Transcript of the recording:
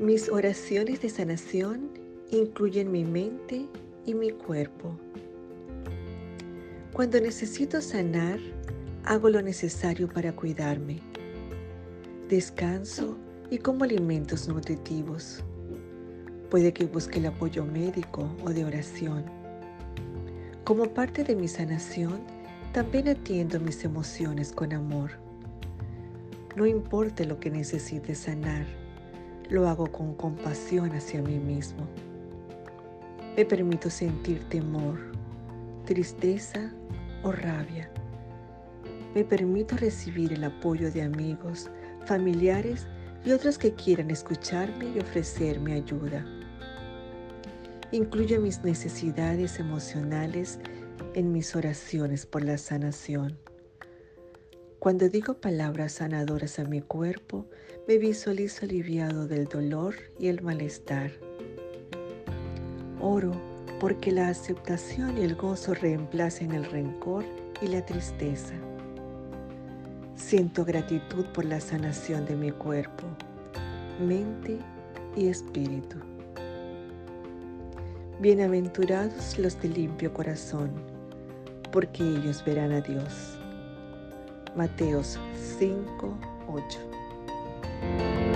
Mis oraciones de sanación incluyen mi mente y mi cuerpo. Cuando necesito sanar, hago lo necesario para cuidarme. Descanso y como alimentos nutritivos. Puede que busque el apoyo médico o de oración. Como parte de mi sanación, también atiendo mis emociones con amor. No importa lo que necesite sanar, lo hago con compasión hacia mí mismo. Me permito sentir temor, tristeza o rabia. Me permito recibir el apoyo de amigos, familiares y otros que quieran escucharme y ofrecerme ayuda. Incluyo mis necesidades emocionales en mis oraciones por la sanación. Cuando digo palabras sanadoras a mi cuerpo, me visualizo aliviado del dolor y el malestar. Oro porque la aceptación y el gozo reemplacen el rencor y la tristeza. Siento gratitud por la sanación de mi cuerpo, mente y espíritu. Bienaventurados los de limpio corazón, porque ellos verán a Dios. Mateos 5, 8.